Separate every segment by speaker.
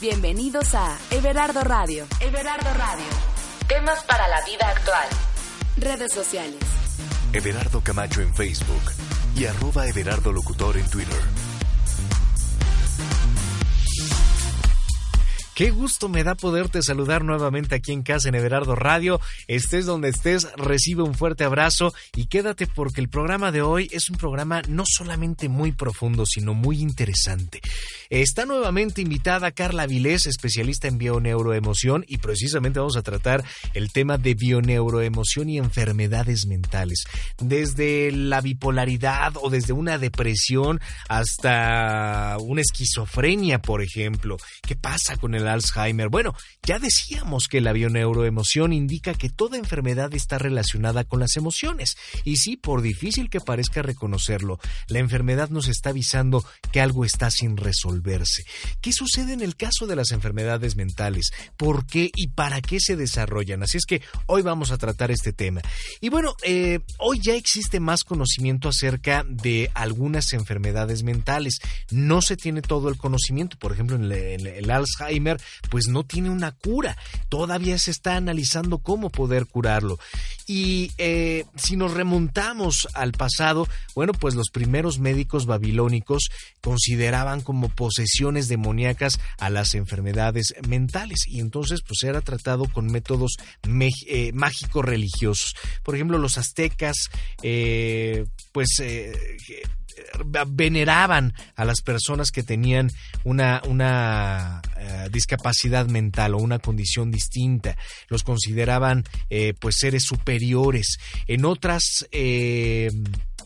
Speaker 1: Bienvenidos a Everardo Radio. Everardo Radio. Temas para la vida actual. Redes sociales.
Speaker 2: Everardo Camacho en Facebook y arroba Everardo Locutor en Twitter.
Speaker 3: Qué gusto me da poderte saludar nuevamente aquí en casa en Everardo Radio. Estés donde estés, recibe un fuerte abrazo y quédate porque el programa de hoy es un programa no solamente muy profundo, sino muy interesante. Está nuevamente invitada Carla Vilés, especialista en bioneuroemoción, y precisamente vamos a tratar el tema de bioneuroemoción y enfermedades mentales. Desde la bipolaridad o desde una depresión hasta una esquizofrenia, por ejemplo. ¿Qué pasa con el Alzheimer. Bueno, ya decíamos que la bioneuroemoción indica que toda enfermedad está relacionada con las emociones. Y sí, por difícil que parezca reconocerlo, la enfermedad nos está avisando que algo está sin resolverse. ¿Qué sucede en el caso de las enfermedades mentales? ¿Por qué y para qué se desarrollan? Así es que hoy vamos a tratar este tema. Y bueno, eh, hoy ya existe más conocimiento acerca de algunas enfermedades mentales. No se tiene todo el conocimiento. Por ejemplo, en el Alzheimer pues no tiene una cura. Todavía se está analizando cómo poder curarlo. Y eh, si nos remontamos al pasado, bueno, pues los primeros médicos babilónicos consideraban como posesiones demoníacas a las enfermedades mentales y entonces pues era tratado con métodos eh, mágicos religiosos. Por ejemplo, los aztecas, eh, pues veneraban a las personas que tenían una, una eh, discapacidad mental o una condición distinta. Los consideraban eh, pues seres superiores. En otras eh,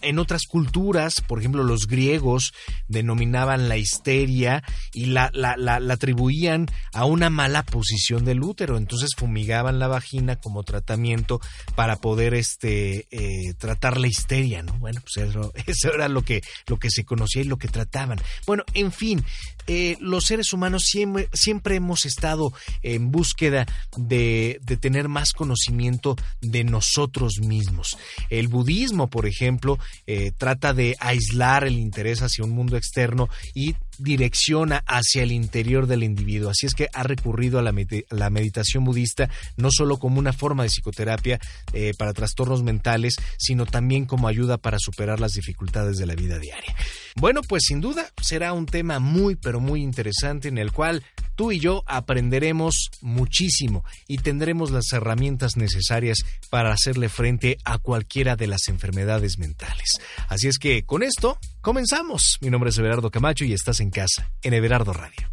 Speaker 3: en otras culturas, por ejemplo, los griegos denominaban la histeria y la, la, la, atribuían a una mala posición del útero. Entonces fumigaban la vagina como tratamiento para poder este, eh, tratar la histeria, ¿no? Bueno, pues eso, eso, era lo que, lo que se conocía y lo que trataban. Bueno, en fin, eh, los seres humanos siempre, siempre hemos estado en búsqueda de, de tener más conocimiento de nosotros mismos. El budismo, por ejemplo, eh, trata de aislar el interés hacia un mundo externo y direcciona hacia el interior del individuo. Así es que ha recurrido a la, meditación budista no solo como una forma de psicoterapia eh, para trastornos mentales, sino también como ayuda para superar las dificultades de la vida diaria. Bueno, pues sin duda será un tema muy, pero muy interesante en el cual tú y yo aprenderemos muchísimo y tendremos las herramientas necesarias para hacerle frente a cualquiera de las enfermedades mentales. Así es que con esto comenzamos. Mi nombre es Everardo Camacho y estás en casa, en Everardo Radio.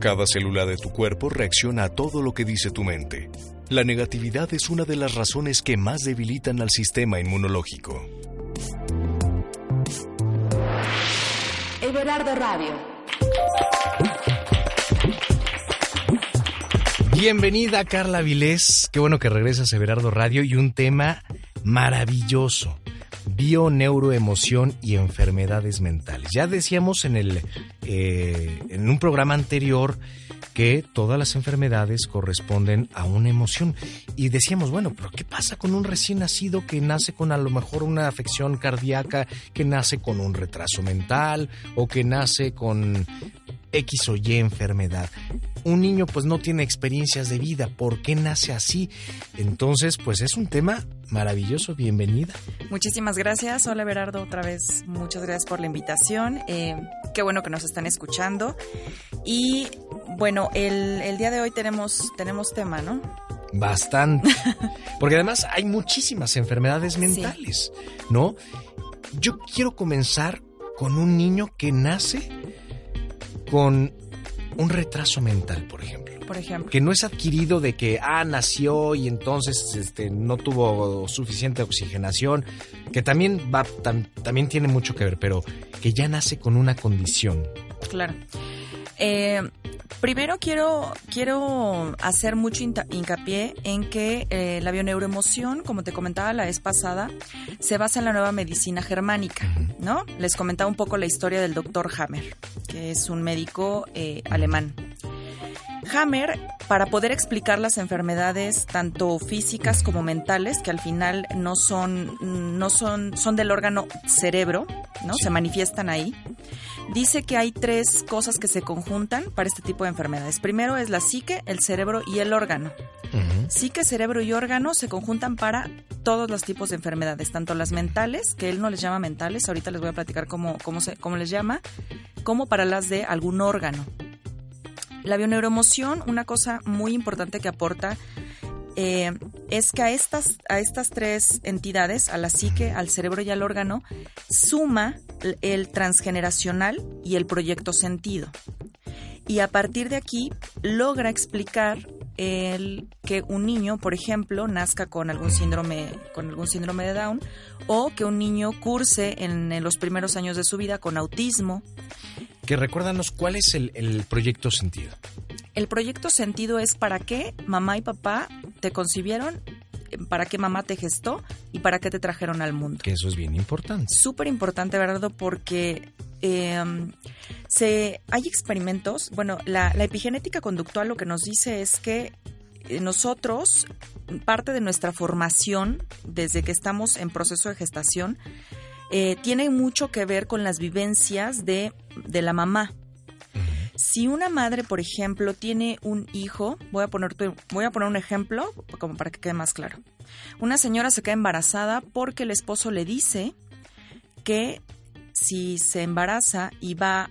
Speaker 2: Cada célula de tu cuerpo reacciona a todo lo que dice tu mente. La negatividad es una de las razones que más debilitan al sistema inmunológico.
Speaker 1: Radio.
Speaker 3: Bienvenida Carla Vilés, qué bueno que regresas a Everardo Radio y un tema maravilloso, bioneuroemoción y enfermedades mentales. Ya decíamos en, el, eh, en un programa anterior que todas las enfermedades corresponden a una emoción. Y decíamos, bueno, pero ¿qué pasa con un recién nacido que nace con a lo mejor una afección cardíaca, que nace con un retraso mental o que nace con X o Y enfermedad? un niño pues no tiene experiencias de vida, ¿por qué nace así? Entonces, pues es un tema maravilloso, bienvenida.
Speaker 4: Muchísimas gracias, hola Berardo, otra vez muchas gracias por la invitación, eh, qué bueno que nos están escuchando y bueno, el, día de hoy tenemos, tenemos tema, ¿no?
Speaker 3: Bastante, porque además hay muchísimas enfermedades mentales, ¿no? Yo quiero comenzar con un niño que nace con un retraso mental, por ejemplo.
Speaker 4: Por ejemplo.
Speaker 3: Que no es adquirido de que, ah, nació y entonces este, no tuvo suficiente oxigenación, que también, va, también tiene mucho que ver, pero que ya nace con una condición.
Speaker 4: Claro. Eh, primero quiero, quiero hacer mucho hincapié en que eh, la bioneuroemoción, como te comentaba la vez pasada, se basa en la nueva medicina germánica, ¿no? Les comentaba un poco la historia del doctor Hammer, que es un médico eh, alemán. Hammer, para poder explicar las enfermedades tanto físicas como mentales, que al final no son, no son, son del órgano cerebro, ¿no? Se manifiestan ahí. Dice que hay tres cosas que se conjuntan para este tipo de enfermedades. Primero es la psique, el cerebro y el órgano. Psique, cerebro y órgano se conjuntan para todos los tipos de enfermedades, tanto las mentales, que él no les llama mentales, ahorita les voy a platicar cómo, cómo, se, cómo les llama, como para las de algún órgano. La bioneuroemoción, una cosa muy importante que aporta eh, es que a estas, a estas tres entidades, a la psique, al cerebro y al órgano, suma el transgeneracional y el proyecto sentido. Y a partir de aquí logra explicar el que un niño, por ejemplo, nazca con algún síndrome, con algún síndrome de Down, o que un niño curse en, los primeros años de su vida con autismo.
Speaker 3: Que recuérdanos cuál es el, el proyecto sentido.
Speaker 4: El proyecto sentido es para qué mamá y papá te concibieron, para qué mamá te gestó y para qué te trajeron al mundo.
Speaker 3: Que eso es bien importante.
Speaker 4: Súper importante, ¿verdad? Porque em, se, hay experimentos, bueno, la, la, epigenética conductual lo que nos dice es que eh, nosotros, parte de nuestra formación, desde que estamos en proceso de gestación, eh, tiene mucho que ver con las vivencias de, de la mamá. Si una madre, por ejemplo, tiene un hijo, voy a, poner, voy a poner un ejemplo como para que quede más claro. Una señora se queda embarazada porque el esposo le dice que si se embaraza y va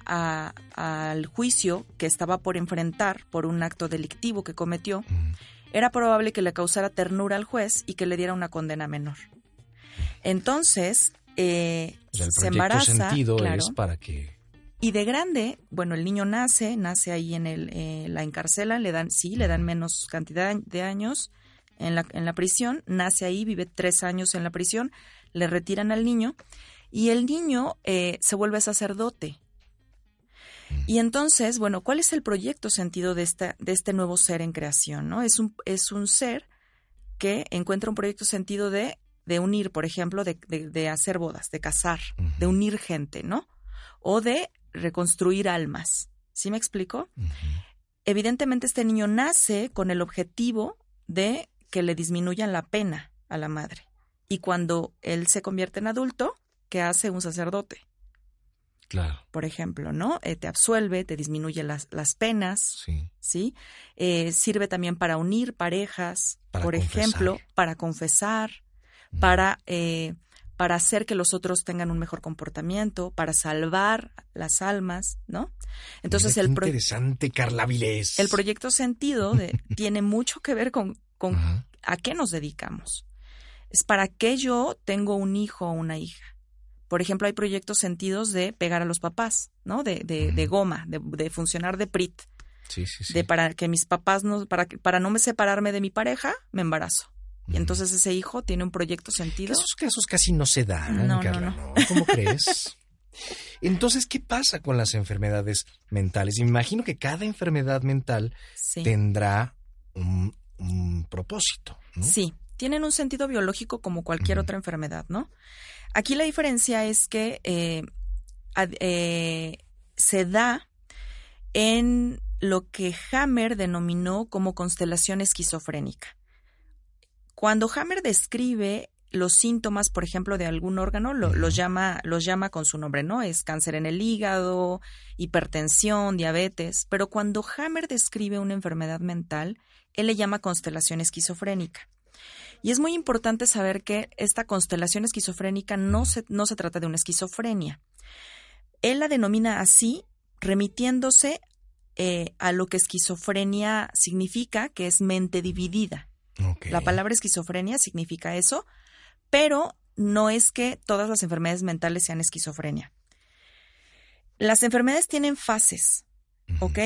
Speaker 4: al juicio que estaba por enfrentar por un acto delictivo que cometió, era probable que le causara ternura al juez y que le diera una condena menor. Entonces, eh, se embaraza.
Speaker 3: sentido es para que
Speaker 4: y de grande, bueno, el niño nace, nace ahí en el, eh, la encarcelan, le dan, sí, le dan menos cantidad de años en la, en la prisión, nace ahí, vive tres años en la prisión, le retiran al niño y el niño eh, se vuelve sacerdote. Y entonces, bueno, ¿cuál es el proyecto sentido de, esta, de este nuevo ser en creación? ¿no? Es, un, es un ser que encuentra un proyecto sentido de, de unir, por ejemplo, de, de, hacer bodas, de casar, de unir gente, ¿no? O de reconstruir almas. ¿Sí me explico? Evidentemente este niño nace con el objetivo de que le disminuyan la pena a la madre. Y cuando él se convierte en adulto, ¿qué hace un sacerdote?
Speaker 3: Claro.
Speaker 4: Por ejemplo, ¿no? Eh, te absuelve, te disminuye las, las penas.
Speaker 3: Sí.
Speaker 4: ¿Sí? Eh, sirve también para unir parejas, por ejemplo, para confesar, para eh, para hacer que los otros tengan un mejor comportamiento, para salvar las almas, ¿no?
Speaker 3: Entonces el interesante Carla Vilés.
Speaker 4: El proyecto sentido tiene mucho que ver con, con a qué nos dedicamos. Es para qué yo tengo un hijo o una hija. Por ejemplo, hay proyectos sentidos de pegar a los papás, ¿no? De, de, de goma, de, de, funcionar de PRIT.
Speaker 3: Sí, sí, sí.
Speaker 4: De para que mis papás no, para, para no me separarme de mi pareja, me embarazo. Y entonces ese hijo tiene un proyecto sentido.
Speaker 3: Esos casos casi no se dan,
Speaker 4: no,
Speaker 3: Carla,
Speaker 4: no,
Speaker 3: ¿Cómo crees? Entonces, ¿qué pasa con las enfermedades mentales? Me imagino que cada enfermedad mental tendrá un, propósito. ¿no?
Speaker 4: Sí, tienen un sentido biológico como cualquier otra enfermedad, ¿no? Aquí la diferencia es que eh, eh, se da en lo que Hammer denominó como constelación esquizofrénica. Cuando Hammer describe los síntomas, por ejemplo, de algún órgano, los, llama, los llama con su nombre, ¿no? Es cáncer en el hígado, hipertensión, diabetes. Pero cuando Hammer describe una enfermedad mental, él le llama constelación esquizofrénica. Y es muy importante saber que esta constelación esquizofrénica no se, no se trata de una esquizofrenia. Él la denomina así, remitiéndose eh, a lo que esquizofrenia significa, que es mente dividida. La palabra esquizofrenia significa eso, pero no es que todas las enfermedades mentales sean esquizofrenia. Las enfermedades tienen fases, ¿ok?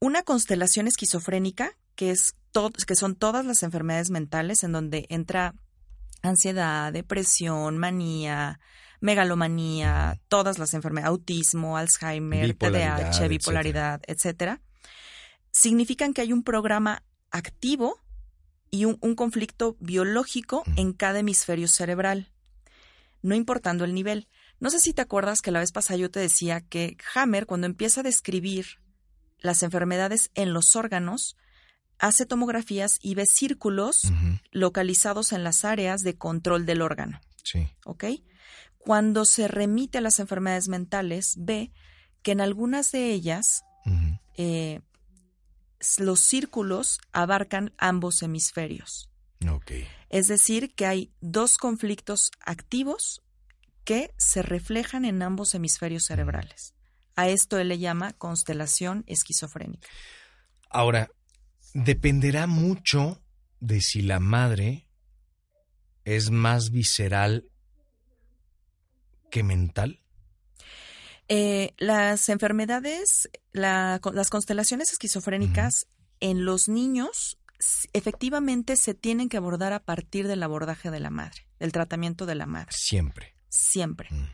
Speaker 4: Una constelación esquizofrénica, que, es que son todas las enfermedades mentales en donde entra ansiedad, depresión, manía, megalomanía, todas las enfermedades, autismo, Alzheimer, TDAH, bipolaridad, etcétera, significan que hay un programa activo y un, conflicto biológico en cada hemisferio cerebral, no importando el nivel. No sé si te acuerdas que la vez pasada yo te decía que Hammer, cuando empieza a describir las enfermedades en los órganos, hace tomografías y ve círculos localizados en las áreas de control del órgano.
Speaker 3: Sí.
Speaker 4: ¿Ok? Cuando se remite a las enfermedades mentales, ve que en algunas de ellas eh, los círculos abarcan ambos hemisferios. Es decir, que hay dos conflictos activos que se reflejan en ambos hemisferios cerebrales. A esto él le llama constelación esquizofrénica.
Speaker 3: Ahora, dependerá mucho de si la madre es más visceral que mental.
Speaker 4: Eh, las enfermedades, las constelaciones esquizofrénicas en los niños efectivamente se tienen que abordar a partir del abordaje de la madre, del tratamiento de la madre.
Speaker 3: Siempre.
Speaker 4: Siempre. Mm.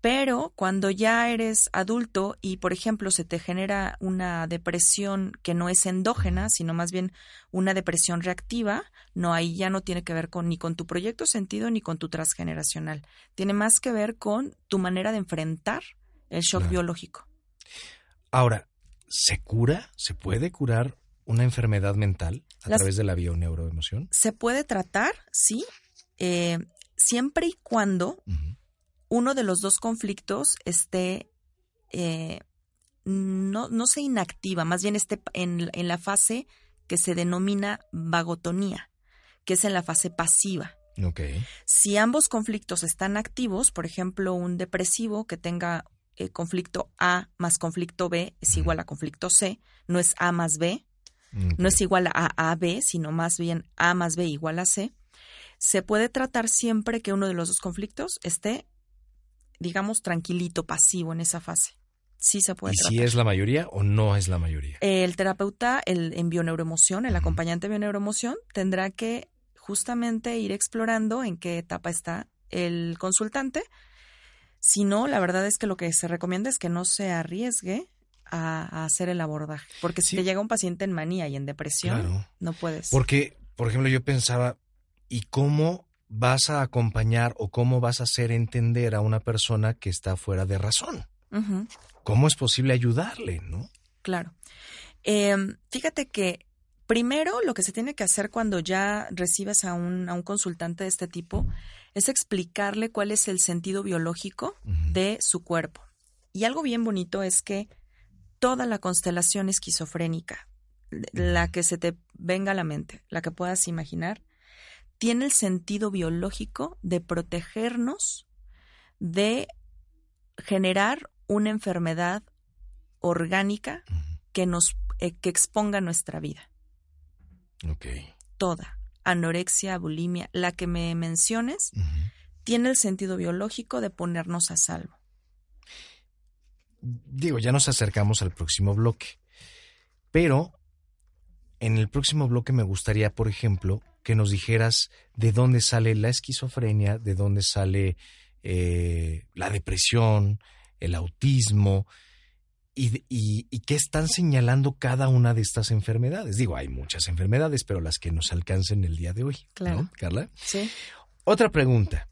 Speaker 4: Pero cuando ya eres adulto y, por ejemplo, se te genera una depresión que no es endógena, sino más bien una depresión reactiva, no, ahí ya no tiene que ver con ni con tu proyecto sentido ni con tu transgeneracional. Tiene más que ver con tu manera de enfrentar el shock biológico.
Speaker 3: Ahora, ¿se cura? ¿Se puede curar una enfermedad mental a través de la bioneuroemoción?
Speaker 4: Se puede tratar, sí, eh, siempre y cuando uno de los dos conflictos esté, eh, no, no se inactiva, más bien esté en, en, la fase que se denomina vagotonía, que es en la fase pasiva.
Speaker 3: Okay.
Speaker 4: Si ambos conflictos están activos, por ejemplo, un depresivo que tenga eh, conflicto A más conflicto B es igual a conflicto C, no es A más B, no es igual a A, B, sino más bien A más B igual a C, se puede tratar siempre que uno de los dos conflictos esté digamos, tranquilito, pasivo en esa fase. Sí se puede.
Speaker 3: ¿Y si es la mayoría o no es la mayoría?
Speaker 4: El terapeuta el, en bioneuroemoción, el acompañante de bioneuroemoción, tendrá que justamente ir explorando en qué etapa está el consultante. Si no, la verdad es que lo que se recomienda es que no se arriesgue a, hacer el abordaje. Porque si te llega un paciente en manía y en depresión, no puedes.
Speaker 3: Porque, por ejemplo, yo pensaba, ¿y cómo vas a acompañar o cómo vas a hacer entender a una persona que está fuera de razón. ¿Cómo es posible ayudarle, no?
Speaker 4: Claro. Em, fíjate que primero lo que se tiene que hacer cuando ya recibes a un, a un consultante de este tipo es explicarle cuál es el sentido biológico de su cuerpo. Y algo bien bonito es que toda la constelación esquizofrénica, la que se te venga a la mente, la que puedas imaginar, tiene el sentido biológico de protegernos de generar una enfermedad orgánica que nos eh, que exponga nuestra vida. Toda, anorexia, bulimia, la que me menciones, tiene el sentido biológico de ponernos a salvo.
Speaker 3: Digo, ya nos acercamos al próximo bloque, pero en el próximo bloque me gustaría, por ejemplo, que nos dijeras de dónde sale la esquizofrenia, de dónde sale eh, la depresión, el autismo y, qué están señalando cada una de estas enfermedades. Digo, hay muchas enfermedades, pero las que nos alcancen el día de hoy. Claro. ¿no, Carla?
Speaker 4: Sí.
Speaker 3: Otra pregunta.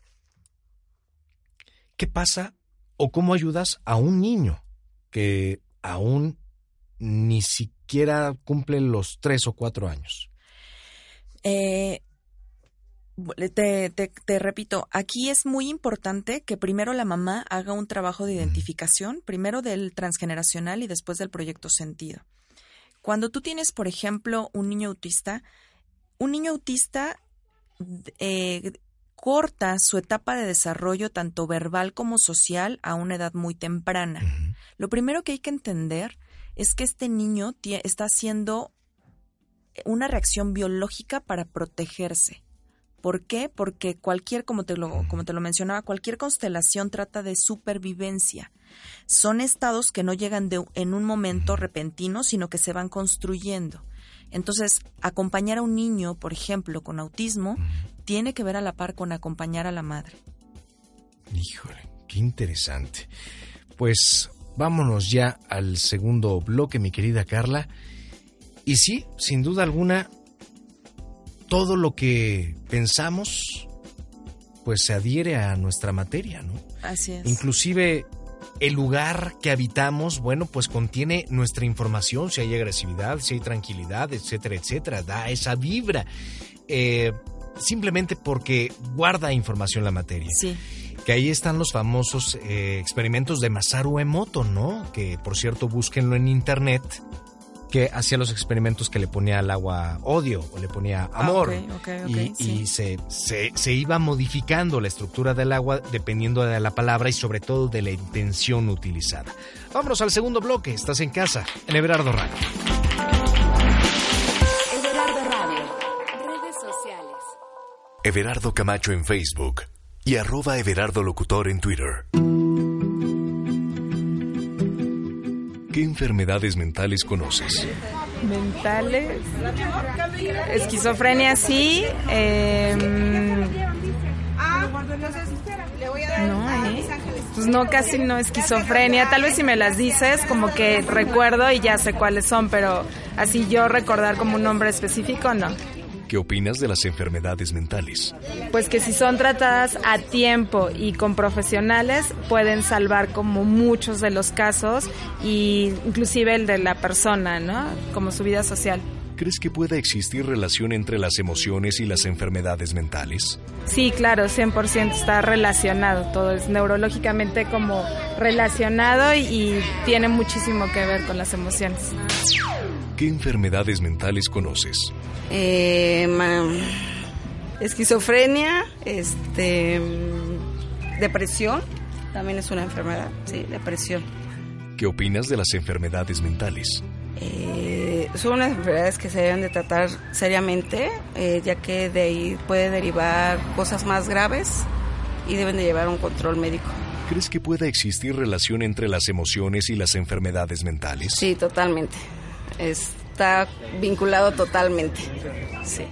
Speaker 3: ¿Qué pasa o cómo ayudas a un niño que aún ni siquiera cumple los tres o cuatro años?
Speaker 4: Eh, te, te, repito, aquí es muy importante que primero la mamá haga un trabajo de identificación, primero del transgeneracional y después del proyecto sentido. Cuando tú tienes, por ejemplo, un niño autista, un niño autista eh, corta su etapa de desarrollo tanto verbal como social a una edad muy temprana. Lo primero que hay que entender es que este niño está haciendo una reacción biológica para protegerse. ¿Por qué? Porque cualquier, como te lo, como te lo mencionaba, cualquier constelación trata de supervivencia. Son estados que no llegan de, en un momento repentino, sino que se van construyendo. Entonces, acompañar a un niño, por ejemplo, con autismo, tiene que ver a la par con acompañar a la madre.
Speaker 3: Híjole, qué interesante. Pues vámonos ya al segundo bloque, mi querida Carla. Y sí, sin duda alguna, todo lo que pensamos, pues se adhiere a nuestra materia, ¿no?
Speaker 4: Así es.
Speaker 3: Inclusive el lugar que habitamos, bueno, pues contiene nuestra información, si hay agresividad, si hay tranquilidad, etcétera, etcétera, da esa vibra. Eh, simplemente porque guarda información la materia.
Speaker 4: Sí.
Speaker 3: Que ahí están los famosos eh, experimentos de Masaru Emoto, ¿no? Que por cierto, búsquenlo en internet que hacía los experimentos que le ponía al agua odio o le ponía
Speaker 4: Ah,
Speaker 3: amor.
Speaker 4: sí.
Speaker 3: y se, se, se iba modificando la estructura del agua dependiendo de la palabra y sobre todo de la intención utilizada. Vámonos al segundo bloque. Estás en casa, en Everardo Radio.
Speaker 1: Everardo Radio. Redes sociales.
Speaker 2: Everardo Camacho en Facebook y arroba Everardo Locutor en Twitter. ¿Qué enfermedades mentales conoces?
Speaker 5: mentales. Esquizofrenia sí. em, no, ¿eh? Pues no, casi no esquizofrenia. Tal vez si me las dices, como que recuerdo y ya sé cuáles son, pero así yo recordar como un nombre específico, no.
Speaker 2: ¿Qué opinas de las enfermedades mentales?
Speaker 5: Pues que si son tratadas a tiempo y con profesionales, pueden salvar como muchos de los casos, y inclusive el de la persona, ¿no? Como su vida social.
Speaker 2: ¿Crees que pueda existir relación entre las emociones y las enfermedades mentales?
Speaker 5: Sí, claro, 100% está relacionado, todo es neurológicamente como relacionado y, y tiene muchísimo que ver con las emociones.
Speaker 2: ¿Qué enfermedades mentales conoces?
Speaker 6: Eh, esquizofrenia, este, depresión, también es una enfermedad, sí, depresión.
Speaker 2: ¿Qué opinas de las enfermedades mentales?
Speaker 6: Eh, son unas enfermedades que se deben de tratar seriamente, eh, ya que de ahí puede derivar cosas más graves y deben de llevar un control médico.
Speaker 2: ¿Crees que pueda existir relación entre las emociones y las enfermedades mentales?
Speaker 6: Sí, totalmente. Está vinculado totalmente. Sí.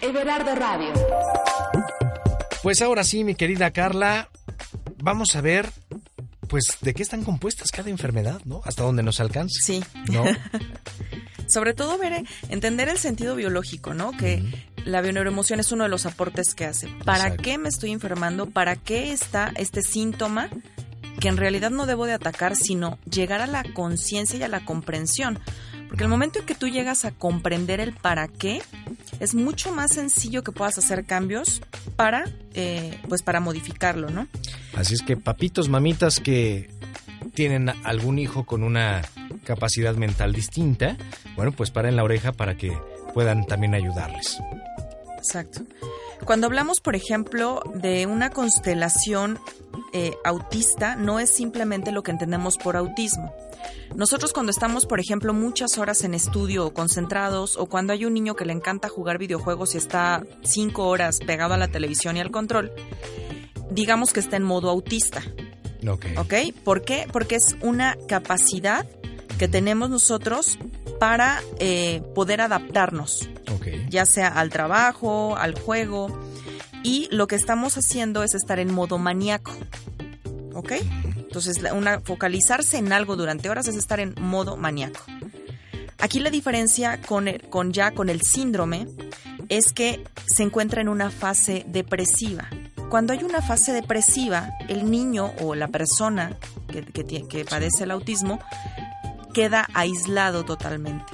Speaker 1: Everardo Radio.
Speaker 3: Pues ahora sí, mi querida Carla, vamos a ver, pues, de qué están compuestas cada enfermedad, ¿no? Hasta donde nos alcance.
Speaker 4: Sí.
Speaker 3: ¿No?
Speaker 4: Sobre todo ver, eh, entender el sentido biológico, ¿no? Que la bioneuroemoción es uno de los aportes que hace. ¿Para
Speaker 3: Exacto.
Speaker 4: qué me estoy enfermando? ¿Para qué está este síntoma que en realidad no debo de atacar, sino llegar a la conciencia y a la comprensión? Porque el momento en que tú llegas a comprender el para qué, es mucho más sencillo que puedas hacer cambios para, eh, pues para modificarlo, ¿no?
Speaker 3: Así es que papitos, mamitas que tienen algún hijo con una capacidad mental distinta, bueno, pues paren la oreja para que puedan también ayudarles.
Speaker 4: Exacto. Cuando hablamos, por ejemplo, de una constelación eh, autista, no es simplemente lo que entendemos por autismo. Nosotros cuando estamos, por ejemplo, muchas horas en estudio o concentrados, o cuando hay un niño que le encanta jugar videojuegos y está cinco horas pegado a la televisión y al control, digamos que está en modo autista.
Speaker 3: Ok.
Speaker 4: ¿Ok? ¿Por qué? Porque es una capacidad que tenemos nosotros para eh, poder adaptarnos. Ya sea al trabajo, al juego. Y lo que estamos haciendo es estar en modo maníaco. ¿Ok? Entonces, una, focalizarse en algo durante horas es estar en modo maníaco. Aquí la diferencia con, el- con ya con el síndrome es que se encuentra en una fase depresiva. Cuando hay una fase depresiva, el niño o la persona que, que padece el autismo queda aislado totalmente.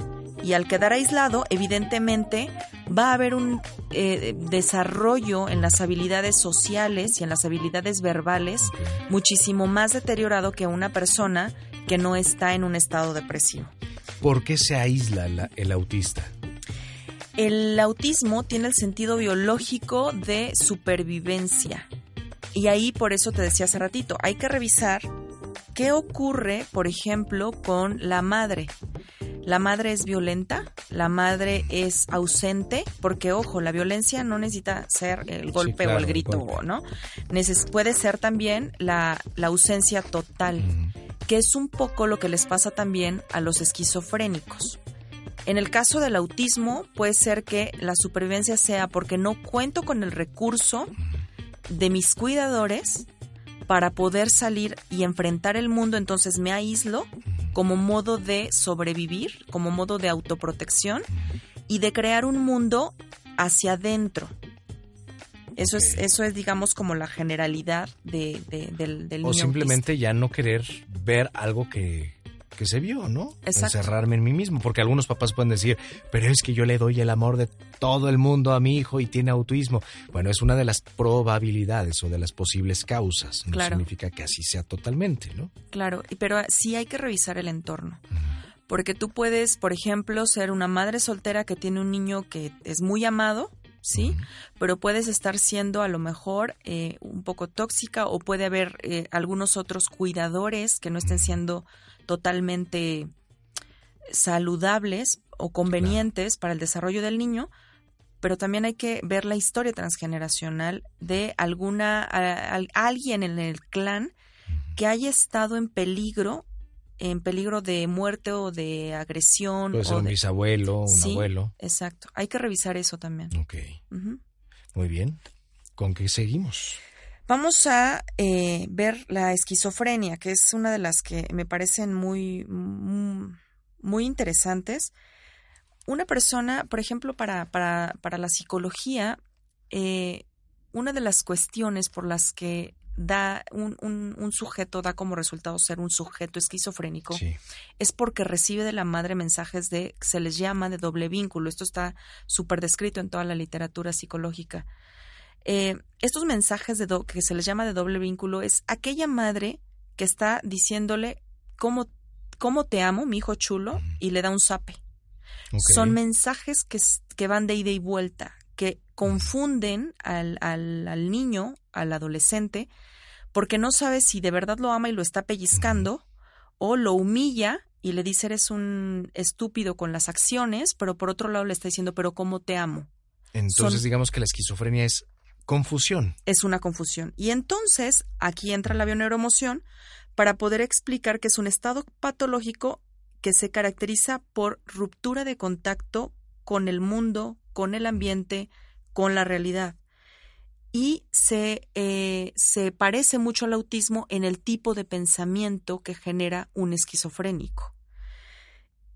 Speaker 4: Y al quedar aislado, evidentemente, va a haber un eh, desarrollo en las habilidades sociales y en las habilidades verbales muchísimo más deteriorado que una persona que no está en un estado depresivo.
Speaker 3: ¿Por qué se aísla la- el autista?
Speaker 4: El autismo tiene el sentido biológico de supervivencia. Y ahí por eso te decía hace ratito, hay que revisar qué ocurre, por ejemplo, con la madre. La madre es violenta, la madre es ausente, porque ojo, la violencia no necesita ser el golpe
Speaker 3: claro,
Speaker 4: o el grito. ¿no? Neces- puede ser también la, la ausencia total, que es un poco lo que les pasa también a los esquizofrénicos. En el caso del autismo, puede ser que la supervivencia sea porque no cuento con el recurso de mis cuidadores para poder salir y enfrentar el mundo, entonces me aíslo como modo de sobrevivir, como modo de autoprotección y de crear un mundo hacia adentro. Eso es, eso es digamos, como la generalidad de, de- del, del
Speaker 3: O
Speaker 4: niño
Speaker 3: simplemente ya no querer ver algo que, que se vio, ¿no? Encerrarme en mí mismo, porque algunos papás pueden decir, pero es que yo le doy el amor de todo el mundo a mi hijo y tiene autismo. Bueno, es una de las probabilidades o de las posibles causas. No significa que así sea totalmente, ¿no?
Speaker 4: Claro, pero sí hay que revisar el entorno. Porque tú puedes, por ejemplo, ser una madre soltera que tiene un niño que es muy amado, ¿sí? Pero puedes estar siendo a lo mejor eh, un poco tóxica o puede haber eh, algunos otros cuidadores que no estén siendo totalmente saludables o convenientes para el desarrollo del niño, pero también hay que ver la historia transgeneracional de alguna alguien en el clan que haya estado en peligro en peligro de muerte o de agresión.
Speaker 3: Puede ser un bisabuelo, un abuelo.
Speaker 4: Exacto. Hay que revisar eso también.
Speaker 3: Ok. Muy bien. ¿Con qué seguimos?
Speaker 4: Vamos a eh, ver la esquizofrenia, que es una de las que me parecen muy, muy interesantes. Una persona, por ejemplo, para, para, para la psicología, eh, una de las cuestiones por las que da un, un, sujeto da como resultado ser un sujeto esquizofrénico es porque recibe de la madre mensajes de se les llama de doble vínculo. Esto está súper descrito en toda la literatura psicológica eh, estos mensajes de que se les llama de doble vínculo es aquella madre que está diciéndole cómo, cómo te amo mi hijo chulo y le da un zape. Son mensajes que, que van de ida y vuelta que confunden al, al, al, niño, al adolescente, porque no sabe si de verdad lo ama y lo está pellizcando, o lo humilla y le dice eres un estúpido con las acciones, pero por otro lado le está diciendo, pero ¿cómo te amo?
Speaker 3: Entonces digamos que la esquizofrenia es confusión.
Speaker 4: Es una confusión. Y entonces aquí entra la bioneuroemoción para poder explicar que es un estado patológico que se caracteriza por ruptura de contacto con el mundo, con el ambiente, con la realidad. Y se, eh, se parece mucho al autismo en el tipo de pensamiento que genera un esquizofrénico.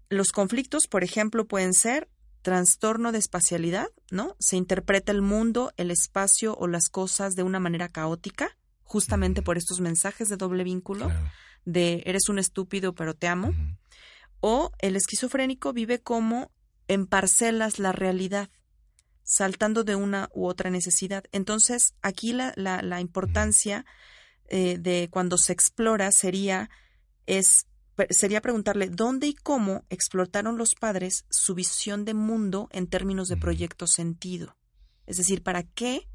Speaker 4: Los conflictos, por ejemplo, pueden ser trastorno de espacialidad, ¿no? Se interpreta el mundo, el espacio o las cosas de una manera caótica, justamente por estos mensajes de doble vínculo, de eres un estúpido pero te amo. O el esquizofrénico vive como en parcelas la realidad, saltando de una u otra necesidad. Entonces, aquí la, la, importancia eh, de cuando se explora sería, es, sería preguntarle dónde y cómo explotaron los padres su visión de mundo en términos de proyecto sentido. Es decir, ¿para qué?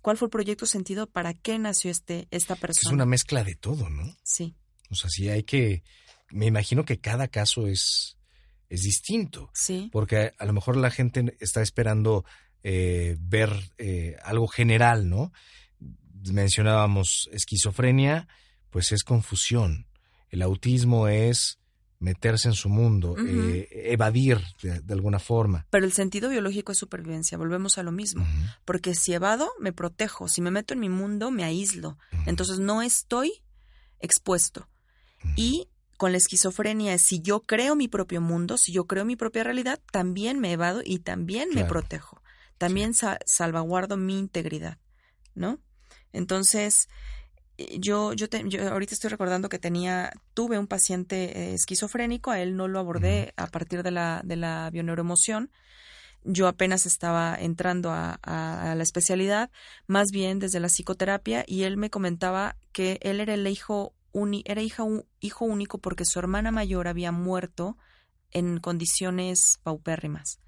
Speaker 4: ¿Cuál fue el proyecto sentido? ¿Para qué nació este, esta persona?
Speaker 3: Es una mezcla de todo, ¿no?
Speaker 4: Sí.
Speaker 3: O sea, sí hay que... Me imagino que cada caso es es distinto.
Speaker 4: Sí.
Speaker 3: Porque a, lo mejor la gente está esperando eh, ver eh, algo general, ¿no? Mencionábamos esquizofrenia, pues es confusión. El autismo es meterse en su mundo, eh, evadir de, alguna forma.
Speaker 4: Pero el sentido biológico es supervivencia, volvemos a lo mismo, porque si evado, me protejo, si me meto en mi mundo, me aíslo, entonces no estoy expuesto. Y con la esquizofrenia es si yo creo mi propio mundo, si yo creo mi propia realidad, también me evado y también me protejo. También salvaguardo mi integridad, ¿no? Entonces, eh, yo, yo, yo, ahorita estoy recordando que tenía, tuve un paciente eh, esquizofrénico, a él no lo abordé a partir de la, de la bioneuroemoción. Yo apenas estaba entrando a, la especialidad, más bien desde la psicoterapia, y él me comentaba que él era el hijo era hija, hijo único porque su hermana mayor había muerto en condiciones paupérrimas.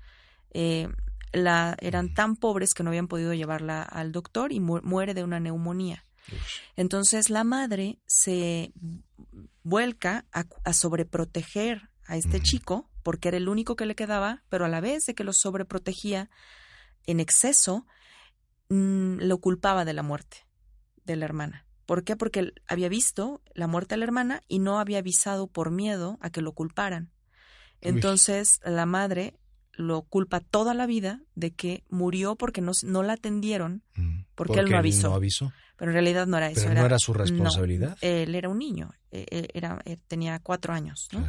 Speaker 4: Eh, la, eran tan pobres que no habían podido llevarla al doctor y muere de una neumonía. Entonces la madre se vuelca a, sobreproteger a este chico porque era el único que le quedaba, pero a la vez de que lo sobreprotegía en exceso, mm, lo culpaba de la muerte de la hermana. ¿Por qué? Porque había visto la muerte de la hermana y no había avisado por miedo a que lo culparan. Entonces la madre lo culpa toda la vida de que murió porque no, no la atendieron, mm. porque, él no avisó.
Speaker 3: no avisó.
Speaker 4: Pero en realidad no era eso.
Speaker 3: Pero no era su responsabilidad.
Speaker 4: él era un niño, e, e, era, eh, tenía cuatro años. ¿no?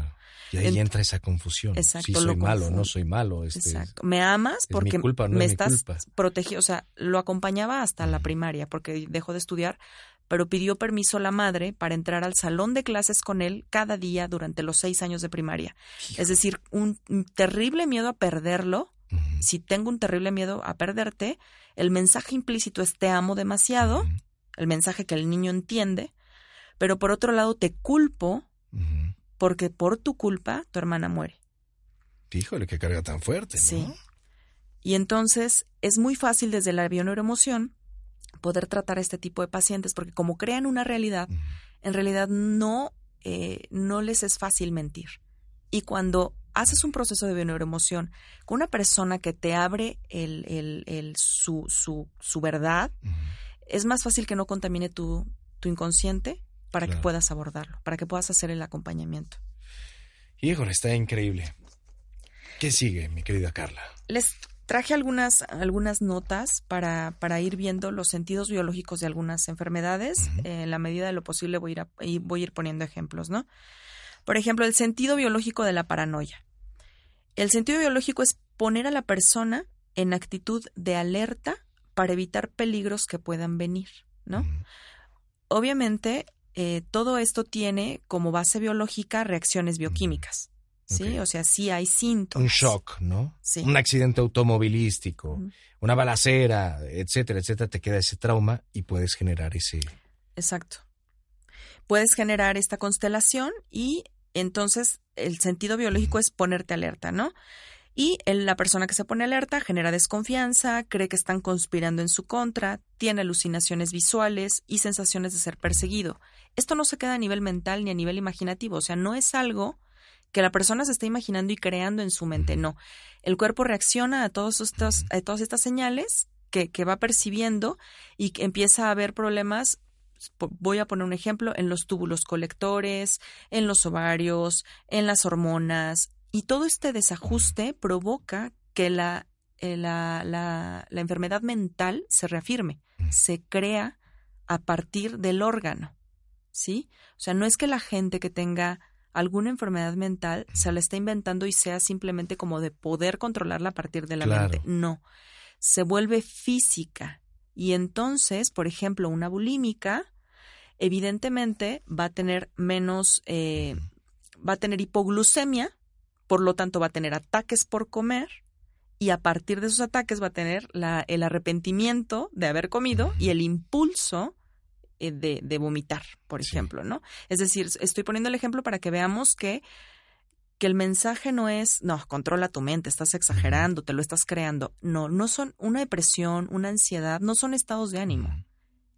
Speaker 3: Y ahí entra esa confusión. Exacto. Si soy malo, no soy malo. Este,
Speaker 4: exacto. Me amas porque me estás protegido. O sea, lo acompañaba hasta la primaria porque dejó de estudiar, pero pidió permiso a la madre para entrar al salón de clases con él cada día durante los seis años de primaria. Es decir, un terrible miedo a perderlo. Si tengo un terrible miedo a perderte, el mensaje implícito es te amo demasiado, el mensaje que el niño entiende, pero por otro lado te culpo porque por tu culpa tu hermana muere.
Speaker 3: Híjole, qué carga tan fuerte. ¿no?
Speaker 4: Sí. Y entonces es muy fácil desde la bioneuroemoción poder tratar a este tipo de pacientes porque como crean una realidad, en realidad no, eh, no les es fácil mentir. Y cuando haces un proceso de bioneuroemoción con una persona que te abre el, el, el su, su, su, verdad, es más fácil que no contamine tu, tu inconsciente para que puedas abordarlo, para que puedas hacer el acompañamiento.
Speaker 3: Híjole, está increíble. ¿Qué sigue, mi querida Carla?
Speaker 4: Les traje algunas, algunas notas para, para ir viendo los sentidos biológicos de algunas enfermedades. en la medida de lo posible voy a, ir voy a ir poniendo ejemplos, ¿no? Por ejemplo, el sentido biológico de la paranoia. El sentido biológico es poner a la persona en actitud de alerta para evitar peligros que puedan venir, ¿no? Obviamente, eh, todo esto tiene como base biológica reacciones bioquímicas. ¿Sí? O sea, sí hay síntomas.
Speaker 3: Un shock, ¿no? Sí. Un accidente automovilístico, una balacera, etcétera, etcétera, te queda ese trauma y puedes generar ese...
Speaker 4: Exacto. Puedes generar esta constelación y entonces el sentido biológico es ponerte alerta, ¿no? Y la persona que se pone alerta genera desconfianza, cree que están conspirando en su contra, tiene alucinaciones visuales y sensaciones de ser perseguido. Esto no se queda a nivel mental ni a nivel imaginativo, o sea, no es algo que la persona se está imaginando y creando en su mente, no. El cuerpo reacciona a, todos estos, a todas estas señales que, que va percibiendo y empieza a haber problemas voy a poner un ejemplo, en los túbulos colectores, en los ovarios, en las hormonas, y todo este desajuste provoca que la, eh, la, la, la, enfermedad mental se reafirme, se crea a partir del órgano, ¿sí? O sea, no es que la gente que tenga alguna enfermedad mental se la está inventando y sea simplemente como de poder controlarla a partir de la mente. No, se vuelve física. Y entonces, por ejemplo, una bulímica, evidentemente va a tener menos, eh, va a tener hipoglucemia, por lo tanto va a tener ataques por comer y a partir de esos ataques va a tener la, el arrepentimiento de haber comido y el impulso de, de vomitar, por ejemplo, ¿no? Es decir, estoy poniendo el ejemplo para que veamos que que el mensaje no es, no, controla tu mente, estás exagerando, te lo estás creando. No, no son una depresión, una ansiedad, no son estados de ánimo.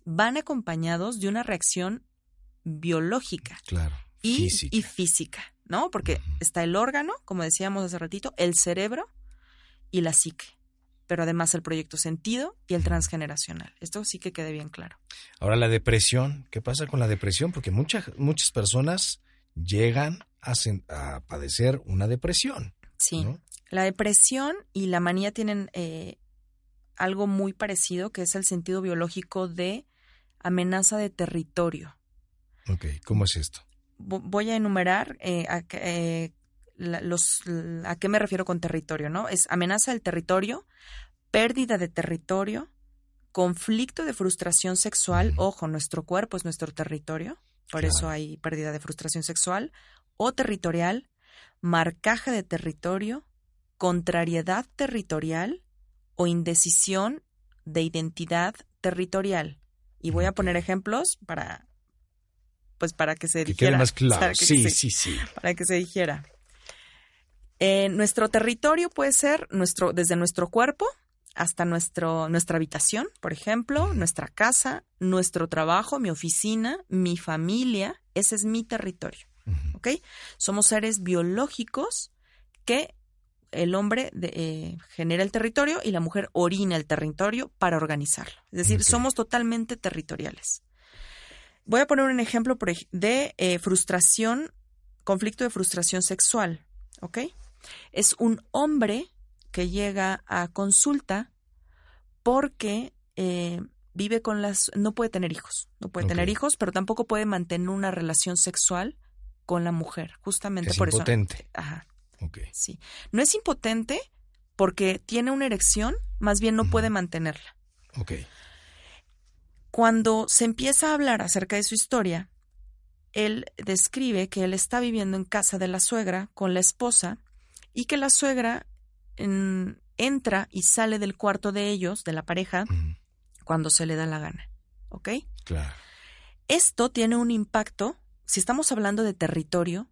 Speaker 4: Van acompañados de una reacción biológica
Speaker 3: claro,
Speaker 4: y,
Speaker 3: física.
Speaker 4: y física, ¿no? Porque está el órgano, como decíamos hace ratito, el cerebro y la psique pero además el proyecto sentido y el transgeneracional. Esto sí que quede bien claro.
Speaker 3: Ahora la depresión, ¿qué pasa con la depresión? Porque muchas muchas personas llegan a, a padecer una depresión.
Speaker 4: Sí,
Speaker 3: ¿no?
Speaker 4: la depresión y la manía tienen eh, algo muy parecido, que es el sentido biológico de amenaza de territorio.
Speaker 3: Ok, ¿cómo es esto?
Speaker 4: Voy a enumerar eh, a, eh, los, a qué me refiero con territorio, ¿no? Es amenaza del territorio, pérdida de territorio, conflicto de frustración sexual, ojo, nuestro cuerpo es nuestro territorio, por claro. eso hay pérdida de frustración sexual, o territorial, marcaje de territorio, contrariedad territorial o indecisión de identidad territorial. Y voy a poner ejemplos para pues para que se
Speaker 3: que
Speaker 4: dijera.
Speaker 3: Quede más claro.
Speaker 4: Que
Speaker 3: sí,
Speaker 4: se,
Speaker 3: sí, sí.
Speaker 4: Para que se dijera. Eh, nuestro territorio puede ser nuestro, desde nuestro cuerpo hasta nuestro, nuestra habitación, por ejemplo, nuestra casa, nuestro trabajo, mi oficina, mi familia. Ese es mi territorio. ¿Ok? Somos seres biológicos que el hombre de, eh, genera el territorio y la mujer orina el territorio para organizarlo. Es decir, okay. somos totalmente territoriales. Voy a poner un ejemplo de eh, frustración, conflicto de frustración sexual. ¿Ok? Es un hombre que llega a consulta porque eh, vive con las... no puede tener hijos, no puede okay. tener hijos, pero tampoco puede mantener una relación sexual con la mujer, justamente
Speaker 3: es
Speaker 4: por
Speaker 3: impotente.
Speaker 4: eso. Ajá.
Speaker 3: Okay.
Speaker 4: Sí. No es impotente porque tiene una erección, más bien no uh -huh. puede mantenerla.
Speaker 3: Ok.
Speaker 4: Cuando se empieza a hablar acerca de su historia, él describe que él está viviendo en casa de la suegra con la esposa y que la suegra entra y sale del cuarto de ellos, de la pareja, cuando se le da la gana. ¿Ok?
Speaker 3: Claro.
Speaker 4: Esto tiene un impacto, si estamos hablando de territorio,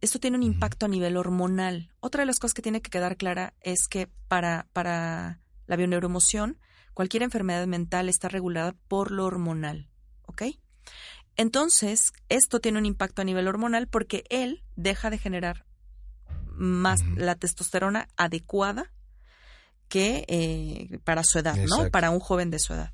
Speaker 4: esto tiene un impacto a nivel hormonal. Otra de las cosas que tiene que quedar clara es que para, para la bioneuroemoción, cualquier enfermedad mental está regulada por lo hormonal. ¿Ok? Entonces, esto tiene un impacto a nivel hormonal porque él deja de generar más la testosterona adecuada que eh, para su edad, ¿no? Para un joven de su edad.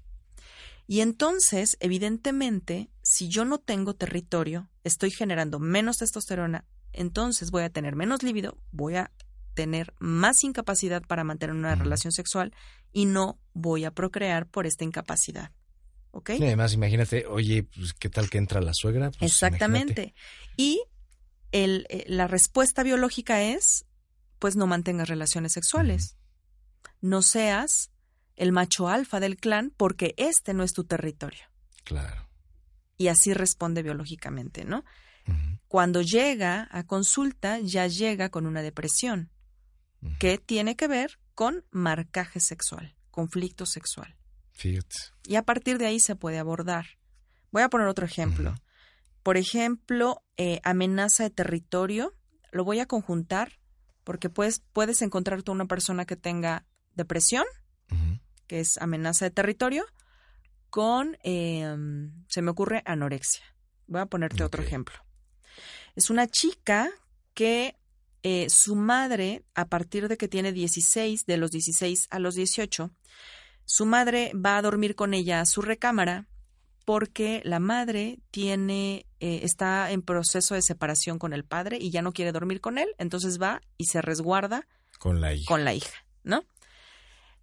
Speaker 4: Y entonces, evidentemente, si yo no tengo territorio, estoy generando menos testosterona, entonces voy a tener menos líbido, voy a tener más incapacidad para mantener una relación sexual y no voy a procrear por esta incapacidad. ¿Ok?
Speaker 3: Y además, imagínate, oye, pues, ¿qué tal que entra la suegra? Pues,
Speaker 4: Exactamente. Y el, eh, la respuesta biológica es, pues no mantengas relaciones sexuales. No seas el macho alfa del clan porque este no es tu territorio.
Speaker 3: Claro.
Speaker 4: Y así responde biológicamente, ¿no? Cuando llega a consulta, ya llega con una depresión, que tiene que ver con marcaje sexual, conflicto sexual.
Speaker 3: Fíjate.
Speaker 4: Y a partir de ahí se puede abordar. Voy a poner otro ejemplo. Por ejemplo, eh, amenaza de territorio. Lo voy a conjuntar porque puedes, puedes encontrar tú una persona que tenga depresión, que es amenaza de territorio, con, em, se me ocurre, anorexia. Voy a ponerte otro ejemplo. Es una chica que eh, su madre, a partir de que tiene 16, de los 16 a los 18, su madre va a dormir con ella a su recámara porque la madre tiene eh, está en proceso de separación con el padre y ya no quiere dormir con él, entonces va y se resguarda
Speaker 3: con la hija,
Speaker 4: con la hija ¿no?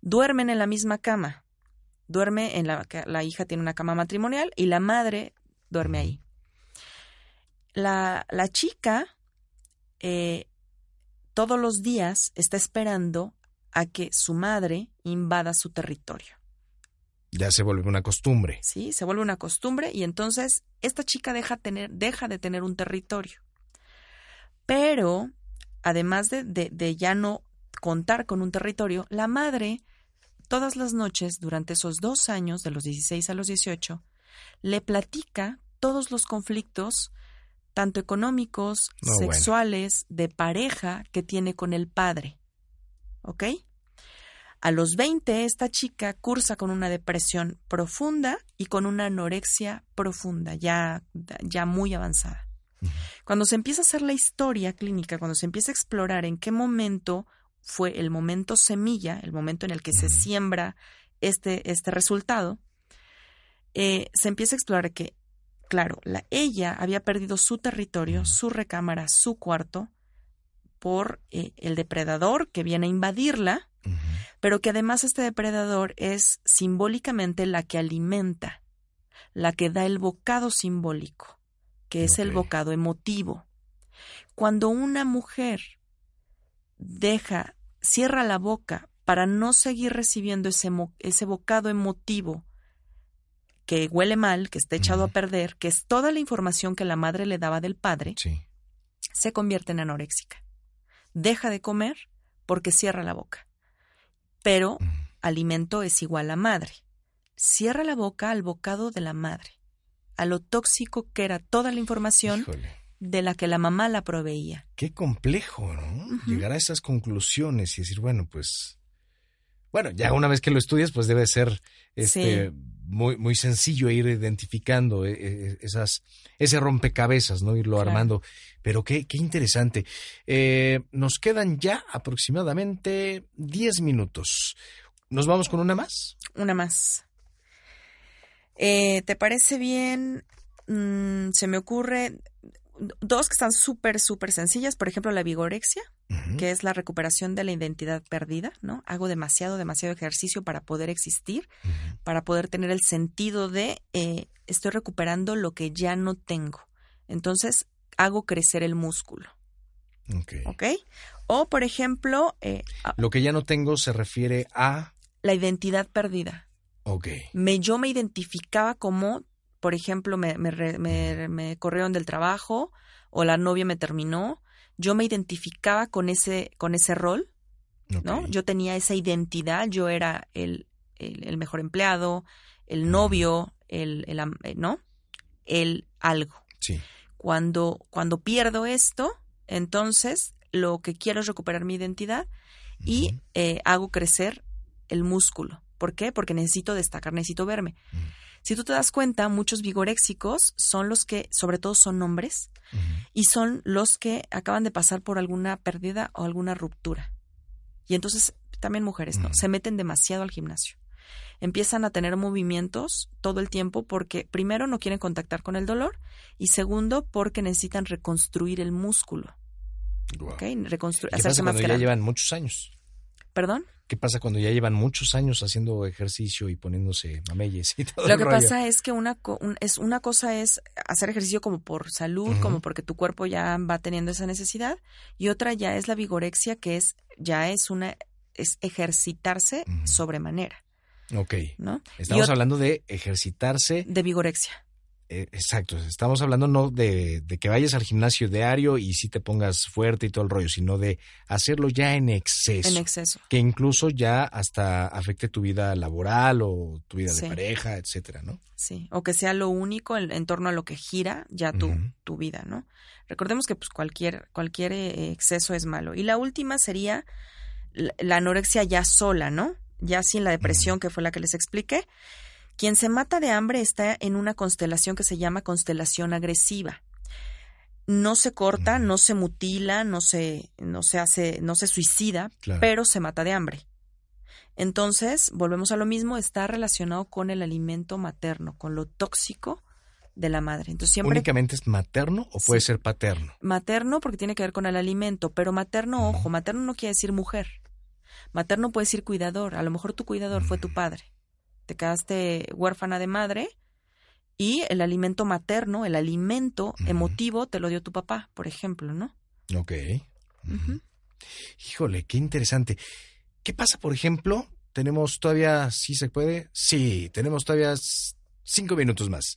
Speaker 4: Duermen en la misma cama. Duerme en la la hija tiene una cama matrimonial y la madre duerme ahí. La, la chica eh, todos los días está esperando a que su madre invada su territorio.
Speaker 3: Ya se vuelve una costumbre.
Speaker 4: Sí, se vuelve una costumbre y entonces esta chica deja, tener, deja de tener un territorio. Pero, además de, de, de ya no contar con un territorio, la madre, todas las noches, durante esos dos años, de los 16 a los 18, le platica todos los conflictos, tanto económicos, sexuales, de pareja, que tiene con el padre. ¿Ok? A los 20, esta chica cursa con una depresión profunda y con una anorexia profunda, ya, ya muy avanzada. Cuando se empieza a hacer la historia clínica, cuando se empieza a explorar en qué momento fue el momento semilla, el momento en el que se siembra este, este resultado, eh, se empieza a explorar que, claro, la, ella había perdido su territorio, su recámara, su cuarto, por eh, el depredador que viene a invadirla, pero que además este depredador es simbólicamente la que alimenta, la que da el bocado simbólico, que es el bocado emotivo. Cuando una mujer deja, cierra la boca para no seguir recibiendo ese, ese bocado emotivo que huele mal, que está echado a perder, que es toda la información que la madre le daba del padre, se convierte en anoréxica. Deja de comer porque cierra la boca. Pero alimento es igual a madre. Cierra la boca al bocado de la madre, a lo tóxico que era toda la información de la que la mamá la proveía.
Speaker 3: Qué complejo, ¿no? Llegar a esas conclusiones y decir, bueno, pues, bueno, ya una vez que lo estudias, pues debe ser este muy, muy sencillo ir identificando eh, eh, esas, ese rompecabezas, ¿no? Irlo armando. Pero qué, qué interesante. Eh, nos quedan ya aproximadamente 10 minutos. ¿Nos vamos con una más?
Speaker 4: Una más. ¿Te parece bien? Mm, se me ocurre dos que están súper, súper sencillas. Por ejemplo, la vigorexia, que es la recuperación de la identidad perdida, ¿no? Hago demasiado, demasiado ejercicio para poder existir, para poder tener el sentido de eh, estoy recuperando lo que ya no tengo. Entonces, hago crecer el músculo.
Speaker 3: Ok.
Speaker 4: O, por ejemplo... Eh,
Speaker 3: lo que ya no tengo se refiere a...
Speaker 4: La identidad perdida.
Speaker 3: Ok.
Speaker 4: Me, yo me identificaba como, por ejemplo, me, me- me corrieron del trabajo o la novia me terminó. Yo me identificaba con ese, con ese rol, ¿no? Yo tenía esa identidad, yo era el, el, el mejor empleado, el novio, el, el eh, ¿no? El algo.
Speaker 3: Sí.
Speaker 4: Cuando, cuando pierdo esto, entonces lo que quiero es recuperar mi identidad y eh, hago crecer el músculo. ¿Por qué? Porque necesito destacar, necesito verme.
Speaker 3: Ujú.
Speaker 4: Si tú te das cuenta, muchos vigoréxicos son los que, sobre todo, son hombres y son los que acaban de pasar por alguna pérdida o alguna ruptura. Y entonces, también mujeres, ¿no? Se meten demasiado al gimnasio. Empiezan a tener movimientos todo el tiempo porque, primero, no quieren contactar con el dolor y, segundo, porque necesitan reconstruir el músculo.
Speaker 3: ¿Qué
Speaker 4: hacerse
Speaker 3: pasa
Speaker 4: más
Speaker 3: cuando ya
Speaker 4: grande.
Speaker 3: llevan muchos años?
Speaker 4: ¿Perdón?
Speaker 3: ¿Qué pasa cuando ya llevan muchos años haciendo ejercicio y poniéndose mameyes y todo
Speaker 4: Lo
Speaker 3: el
Speaker 4: que
Speaker 3: rollo?
Speaker 4: pasa es que una, un- es, una cosa es hacer ejercicio como por salud, como porque tu cuerpo ya va teniendo esa necesidad, y otra ya es la vigorexia, que es ya es una es ejercitarse sobremanera,
Speaker 3: Ok.
Speaker 4: ¿no?
Speaker 3: Estamos hablando de ejercitarse.
Speaker 4: De vigorexia.
Speaker 3: Eh, exacto. Estamos hablando no de, de que vayas al gimnasio diario y sí te pongas fuerte y todo el rollo, sino de hacerlo ya en exceso.
Speaker 4: En exceso.
Speaker 3: que incluso ya hasta afecte tu vida laboral o tu vida
Speaker 4: Sí.
Speaker 3: de pareja, etcétera, ¿no?
Speaker 4: Sí, o que sea lo único en, en torno a lo que gira ya tu, tu vida, ¿no? Recordemos que pues cualquier, cualquier eh, exceso es malo. Y la última sería la, la anorexia ya sola, ¿no? Ya sin la depresión, que fue la que les expliqué. Quien se mata de hambre está en una constelación que se llama constelación agresiva. No se corta, no se mutila, no se, no se hace, no se suicida,
Speaker 3: Claro.
Speaker 4: pero se mata de hambre. Entonces, volvemos a lo mismo, está relacionado con el alimento materno, con lo tóxico de la madre. Entonces, siempre
Speaker 3: ¿Únicamente es materno o puede
Speaker 4: Sí.
Speaker 3: ser paterno?
Speaker 4: materno porque tiene que ver con el alimento, pero materno, ojo, materno no quiere decir mujer. Materno puede decir cuidador. A lo mejor tu cuidador fue tu padre. Te quedaste huérfana de madre y el alimento materno, el alimento emotivo te lo dio tu papá, por ejemplo, ¿no?
Speaker 3: Ok. Híjole, qué interesante. ¿Qué pasa, por ejemplo? Tenemos todavía, sí se puede, sí, tenemos todavía cinco minutos más.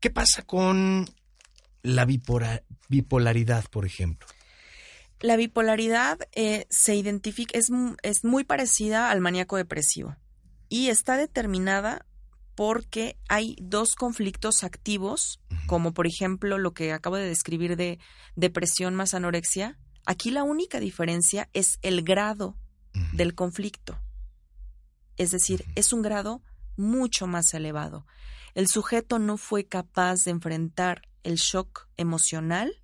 Speaker 3: ¿Qué pasa con la bipolaridad, por ejemplo?
Speaker 4: La bipolaridad eh, se identifica, es, es muy parecida al maníaco depresivo y está determinada porque hay dos conflictos activos, como por ejemplo lo que acabo de describir de depresión más anorexia. Aquí la única diferencia es el grado del conflicto. Es decir, es un grado mucho más elevado. El sujeto no fue capaz de enfrentar el shock emocional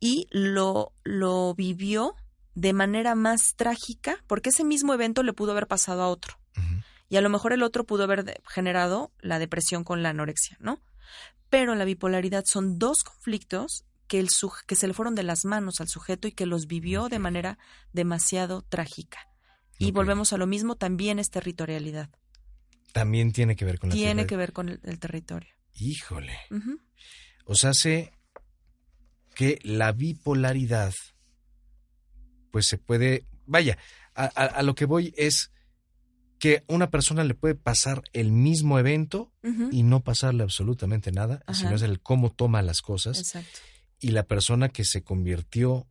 Speaker 4: y lo, lo vivió de manera más trágica, porque ese mismo evento le pudo haber pasado a otro. Y a lo mejor el otro pudo haber generado la depresión con la anorexia, ¿no? Pero la bipolaridad son dos conflictos que, el suje- que se le fueron de las manos al sujeto y que los vivió de manera demasiado trágica. Y volvemos a lo mismo, también es territorialidad.
Speaker 3: También tiene que ver con la
Speaker 4: Tiene que ver con el, el territorio.
Speaker 3: Híjole.
Speaker 4: Ujú.
Speaker 3: O sea, hace que la bipolaridad, pues se puede, vaya, a, a- a lo que voy es que una persona le puede pasar el mismo evento y no pasarle absolutamente nada,
Speaker 4: Ajá.
Speaker 3: sino es el cómo toma las cosas.
Speaker 4: Exacto.
Speaker 3: Y la persona que se convirtió,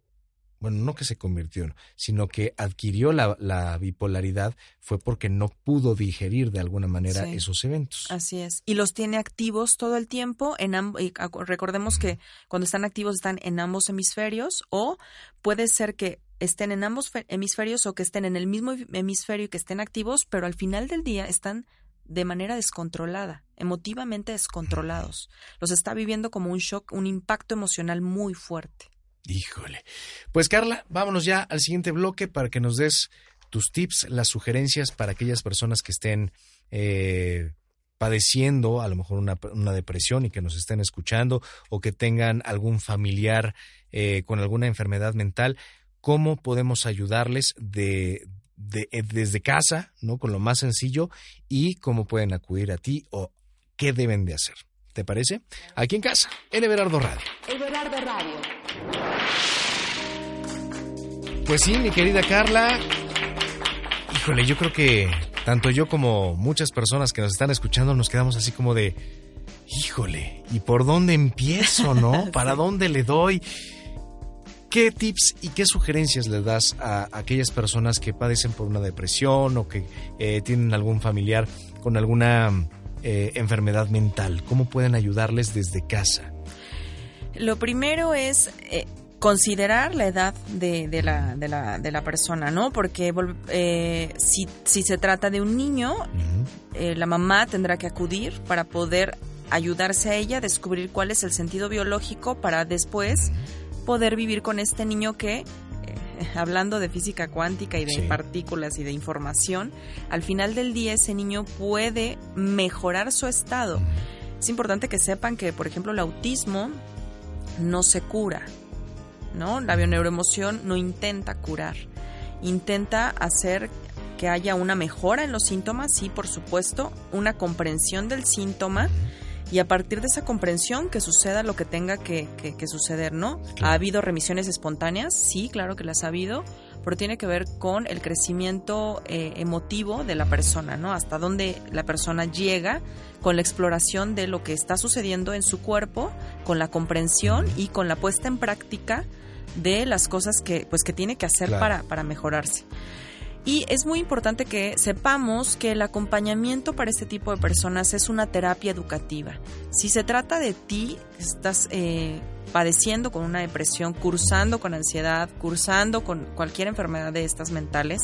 Speaker 3: bueno, no que se convirtió, sino que adquirió la, la bipolaridad fue porque no pudo digerir de alguna manera
Speaker 4: Sí.
Speaker 3: esos eventos.
Speaker 4: Así es. Y los tiene activos todo el tiempo. En y recordemos que cuando están activos están en ambos hemisferios o puede ser que estén en ambos fe- hemisferios o que estén en el mismo hemisferio y que estén activos, pero al final del día están de manera descontrolada, emotivamente descontrolados. Los está viviendo como un shock, un impacto emocional muy fuerte.
Speaker 3: Híjole. Pues Carla, vámonos ya al siguiente bloque para que nos des tus tips, las sugerencias para aquellas personas que estén eh, padeciendo a lo mejor una, una depresión y que nos estén escuchando o que tengan algún familiar eh, con alguna enfermedad mental, cómo podemos ayudarles de, de- eh, desde casa, ¿no? Con lo más sencillo y cómo pueden acudir a ti o qué deben de hacer. ¿Te parece? Aquí en casa, en Everardo Radio.
Speaker 1: Everardo Radio.
Speaker 3: Pues sí, mi querida Carla. Híjole, yo creo que tanto yo como muchas personas que nos están escuchando nos quedamos así como de, híjole, ¿y por dónde empiezo, no? ¿Para dónde le doy? ¿Qué tips y qué sugerencias le das a aquellas personas que padecen por una depresión o que eh, tienen algún familiar con alguna eh, enfermedad mental? ¿Cómo pueden ayudarles desde casa?
Speaker 4: Lo primero es eh, considerar la edad de, la, de, la, de, la, persona, ¿no? Porque si, si, se trata de un niño, la mamá tendrá que acudir para poder ayudarse a ella descubrir cuál es el sentido biológico para después poder vivir con este niño que, eh, hablando de física cuántica y de partículas y de información, al final del día ese niño puede mejorar su estado. Es importante que sepan que, por ejemplo, el autismo no se cura, ¿no? La bioneuroemoción no intenta curar, intenta hacer que haya una mejora en los síntomas, sí, por supuesto, una comprensión del síntoma y a partir de esa comprensión que suceda lo que tenga que, suceder, ¿no? ¿Ha habido remisiones espontáneas? Sí, claro que las ha habido, pero tiene que ver con el crecimiento eh, emotivo de la persona, ¿no? Hasta dónde la persona llega con la exploración de lo que está sucediendo en su cuerpo, con la comprensión y con la puesta en práctica de las cosas que, pues, que tiene que hacer para, para mejorarse. Y es muy importante que sepamos que el acompañamiento para este tipo de personas es una terapia educativa. Si se trata de ti, estás eh, padeciendo con una depresión, cursando con ansiedad, cursando con cualquier enfermedad de estas mentales,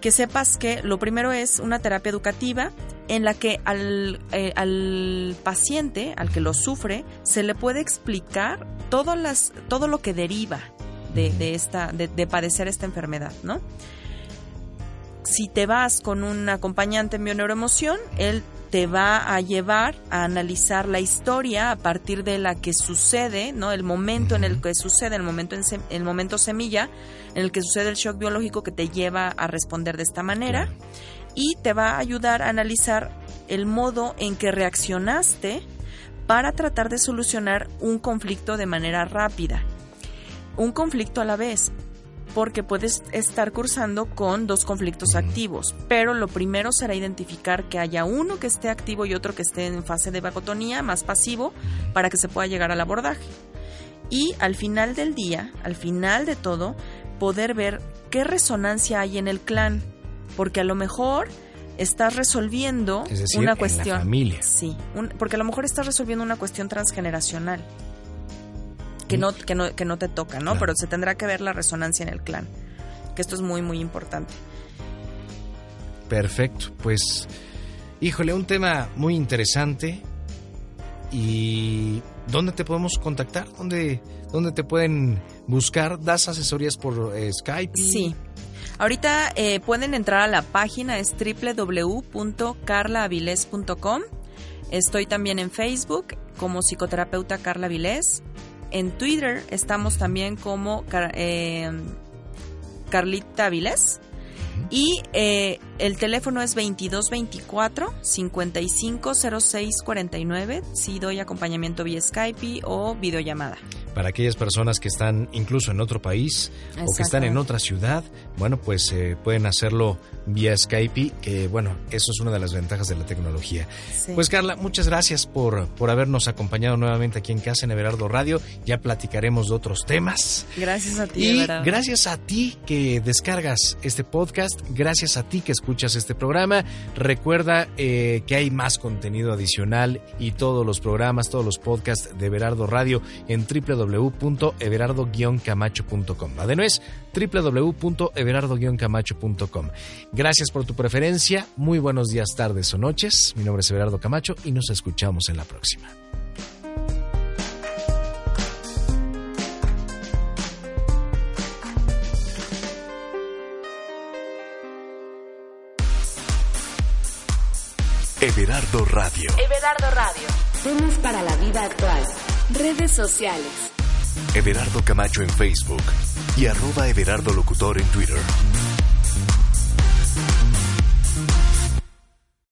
Speaker 4: que sepas que lo primero es una terapia educativa en la que al, eh, paciente, al que lo sufre, se le puede explicar todo, las, todo lo que deriva de, esta, de, de padecer esta enfermedad, ¿no? Si te vas con un acompañante en bioneuroemoción, él te va a llevar a analizar la historia a partir de la que sucede, ¿no? El momento en el que sucede, el momento en el momento semilla, en el que sucede el shock biológico que te lleva a responder de esta manera y te va a ayudar a analizar el modo en que reaccionaste para tratar de solucionar un conflicto de manera rápida. Un conflicto a la vez porque puedes estar cursando con dos conflictos activos, pero lo primero será identificar que haya uno que esté activo y otro que esté en fase de vagotonía, más pasivo, para que se pueda llegar al abordaje. Y al final del día, al final de todo, poder ver qué resonancia hay en el clan, porque a lo mejor estás resolviendo una cuestión.
Speaker 3: familia.
Speaker 4: Sí, porque a lo mejor estás resolviendo una cuestión transgeneracional que no, que no, que no te toca, ¿no? Pero se tendrá que ver la resonancia en el clan, que esto es muy, muy importante.
Speaker 3: Perfecto, pues, híjole, un tema muy interesante. ¿Y dónde te podemos contactar? ¿Dónde, dónde te pueden buscar? ¿Das asesorías por eh, Skype?
Speaker 4: Sí. Ahorita eh, pueden entrar a la página, es www.carlaaviles.com. Estoy también en Facebook como psicoterapeuta Carla Avilés en Twitter estamos también como eh, Carlita Avilés. Y eh, el teléfono es 2224 550649 si doy acompañamiento vía Skype o videollamada.
Speaker 3: Para aquellas personas que están incluso en otro país o que están en otra ciudad, bueno, pues eh, pueden hacerlo vía Skype, que bueno, eso es una de las ventajas de la tecnología. Pues Carla, muchas gracias por, por habernos acompañado nuevamente aquí en casa en Everardo Radio. Ya platicaremos de otros temas.
Speaker 4: Gracias a ti.
Speaker 3: Y gracias a ti que descargas este podcast, gracias a ti que escuchas este programa. Recuerda eh, que hay más contenido adicional y todos los programas, todos los podcasts de Everardo Radio en www.everardo-camacho.com. La de no es www.everardo-camacho.com. Gracias por tu preferencia, muy buenos días, tardes o noches. Mi nombre es Everardo Camacho y nos escuchamos en la próxima.
Speaker 2: Everardo Radio.
Speaker 1: Everardo Radio. Temas para la vida actual. Redes sociales.
Speaker 2: Everardo Camacho en Facebook y arroba Everardo Locutor en Twitter.